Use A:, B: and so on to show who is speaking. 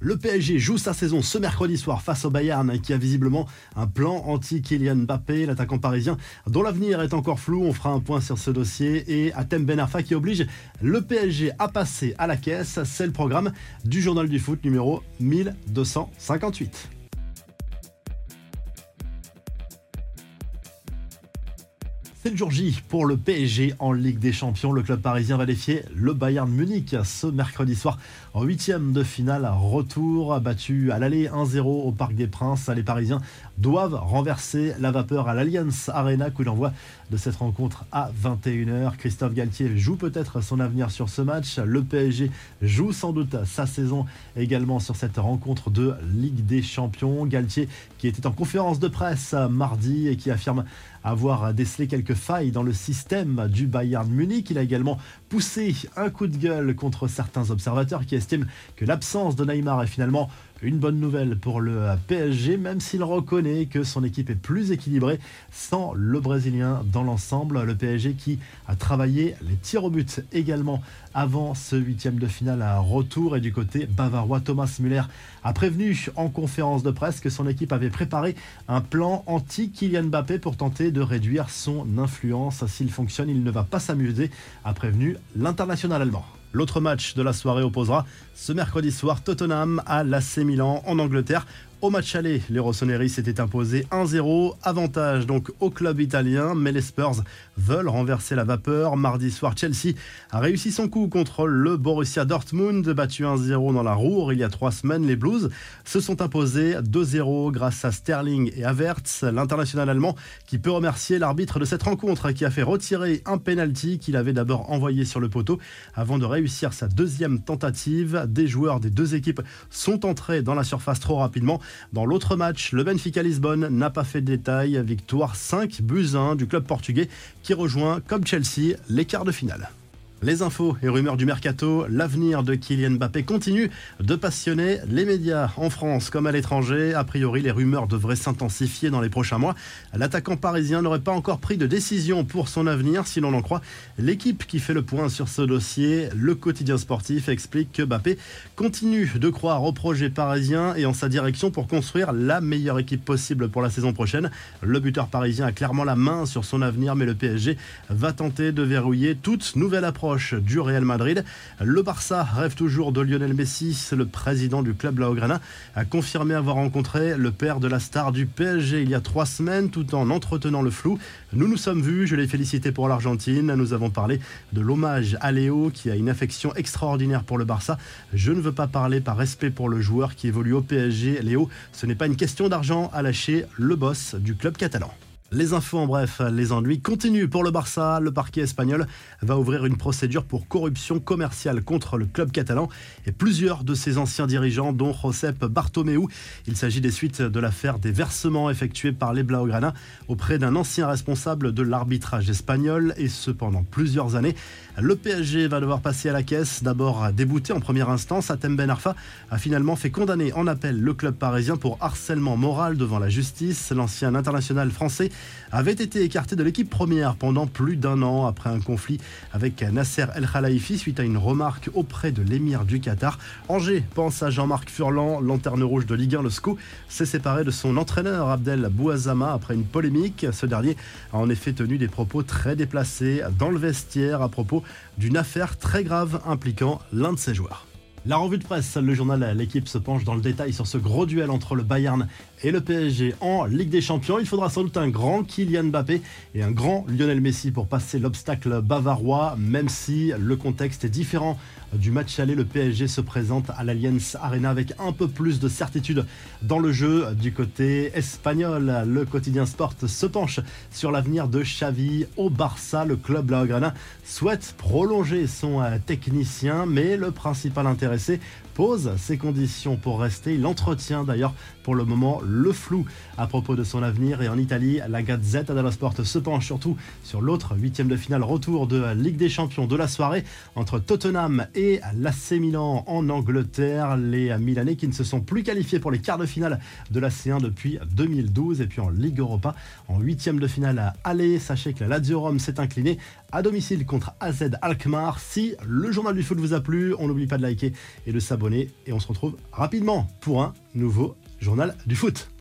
A: Le PSG joue sa saison ce mercredi soir face au Bayern qui a visiblement un plan anti-Kylian Mbappé, l'attaquant parisien dont l'avenir est encore flou. On fera un point sur ce dossier et Atem Ben Arfa qui oblige le PSG à passer à la caisse. C'est le programme du journal du foot numéro 1258. C'est le jour J pour le PSG en Ligue des Champions. Le club parisien va défier le Bayern Munich ce mercredi soir en huitième de finale. Retour battu à l'aller 1-0 au Parc des Princes. Les Parisiens doivent renverser la vapeur à l'Allianz Arena. Coup d'envoi de cette rencontre à 21h. Christophe Galtier joue peut-être son avenir sur ce match. Le PSG joue sans doute sa saison également sur cette rencontre de Ligue des Champions. Galtier qui était en conférence de presse mardi et qui affirme avoir décelé quelques failles dans le système du Bayern Munich. Il a également poussé un coup de gueule contre certains observateurs qui estiment que l'absence de Neymar est finalement une bonne nouvelle pour le PSG, même s'il reconnaît que son équipe est plus équilibrée sans le Brésilien dans l'ensemble. Le PSG qui a travaillé les tirs au but également avant ce huitième de finale à retour. Et du côté bavarois, Thomas Müller a prévenu en conférence de presse que son équipe avait préparé un plan anti-Kylian Mbappé pour tenter de réduire son influence. S'il fonctionne, il ne va pas s'amuser, a prévenu l'international allemand. L'autre match de la soirée opposera ce mercredi soir Tottenham à l'AC Milan en Angleterre. Au match aller, les Rossoneri s'étaient imposés 1-0, avantage donc au club italien, mais les Spurs veulent renverser la vapeur. Mardi soir, Chelsea a réussi son coup contre le Borussia Dortmund, battu 1-0 dans la Roure il y a trois semaines. Les Blues se sont imposés 2-0 grâce à Sterling et Havertz, l'international allemand qui peut remercier l'arbitre de cette rencontre qui a fait retirer un penalty qu'il avait d'abord envoyé sur le poteau avant de réussir sa deuxième tentative. Des joueurs des deux équipes sont entrés dans la surface trop rapidement. Dans l'autre match, le Benfica Lisbonne n'a pas fait de détails. Victoire 5 buts 1 du club portugais qui rejoint, comme Chelsea, les quarts de finale. Les infos et rumeurs du mercato, l'avenir de Kylian Mbappé continue de passionner les médias en France comme à l'étranger. A priori, les rumeurs devraient s'intensifier dans les prochains mois. L'attaquant parisien n'aurait pas encore pris de décision pour son avenir, si l'on en croit l'équipe qui fait le point sur ce dossier. Le quotidien sportif explique que Mbappé continue de croire au projet parisien et en sa direction pour construire la meilleure équipe possible pour la saison prochaine. Le buteur parisien a clairement la main sur son avenir, mais le PSG va tenter de verrouiller toute nouvelle approche du Real Madrid. Le Barça rêve toujours de Lionel Messi. Le président du club Laograna a confirmé avoir rencontré le père de la star du PSG il y a trois semaines tout en entretenant le flou. Nous nous sommes vus, je l'ai félicité pour l'Argentine. Nous avons parlé de l'hommage à Léo qui a une affection extraordinaire pour le Barça. Je ne veux pas parler par respect pour le joueur qui évolue au PSG. Léo, ce n'est pas une question d'argent à lâcher le boss du club catalan. Les infos en bref, les ennuis continuent pour le Barça. Le parquet espagnol va ouvrir une procédure pour corruption commerciale contre le club catalan et plusieurs de ses anciens dirigeants, dont Josep Bartomeu. Il s'agit des suites de l'affaire des versements effectués par les Blaugrana auprès d'un ancien responsable de l'arbitrage espagnol et ce pendant plusieurs années. Le PSG va devoir passer à la caisse. D'abord débouté en première instance, Atem Ben Arfa a finalement fait condamner en appel le club parisien pour harcèlement moral devant la justice. L'ancien international français avait été écarté de l'équipe première pendant plus d'un an après un conflit avec Nasser El Khalifi suite à une remarque auprès de l'émir du Qatar. Angers pense à Jean-Marc Furlan, lanterne rouge de Ligue 1, le SCO, s'est séparé de son entraîneur Abdel Bouazama après une polémique. Ce dernier a en effet tenu des propos très déplacés dans le vestiaire à propos d'une affaire très grave impliquant l'un de ses joueurs. La revue de presse, le journal L'équipe se penche dans le détail sur ce gros duel entre le Bayern et le PSG en Ligue des Champions. Il faudra sans doute un grand Kylian Mbappé et un grand Lionel Messi pour passer l'obstacle bavarois, même si le contexte est différent du match aller. Le PSG se présente à l'Allianz Arena avec un peu plus de certitude dans le jeu du côté espagnol. Le quotidien Sport se penche sur l'avenir de Xavi au Barça. Le club Blaugrana souhaite prolonger son euh, technicien, mais le principal pose ses conditions pour rester. Il entretient d'ailleurs pour le moment le flou à propos de son avenir. Et en Italie, la Gazette dello Sport se penche surtout sur l'autre huitième de finale retour de Ligue des Champions de la soirée entre Tottenham et l'AC Milan en Angleterre. Les Milanais qui ne se sont plus qualifiés pour les quarts de finale de la C1 depuis 2012. Et puis en Ligue Europa, en huitième de finale à aller, sachez que la Lazio Rome s'est incliné à domicile contre AZ Alkmaar. Si le journal du foot vous a plu, on n'oublie pas de liker et de s'abonner. Et on se retrouve rapidement pour un nouveau journal du foot.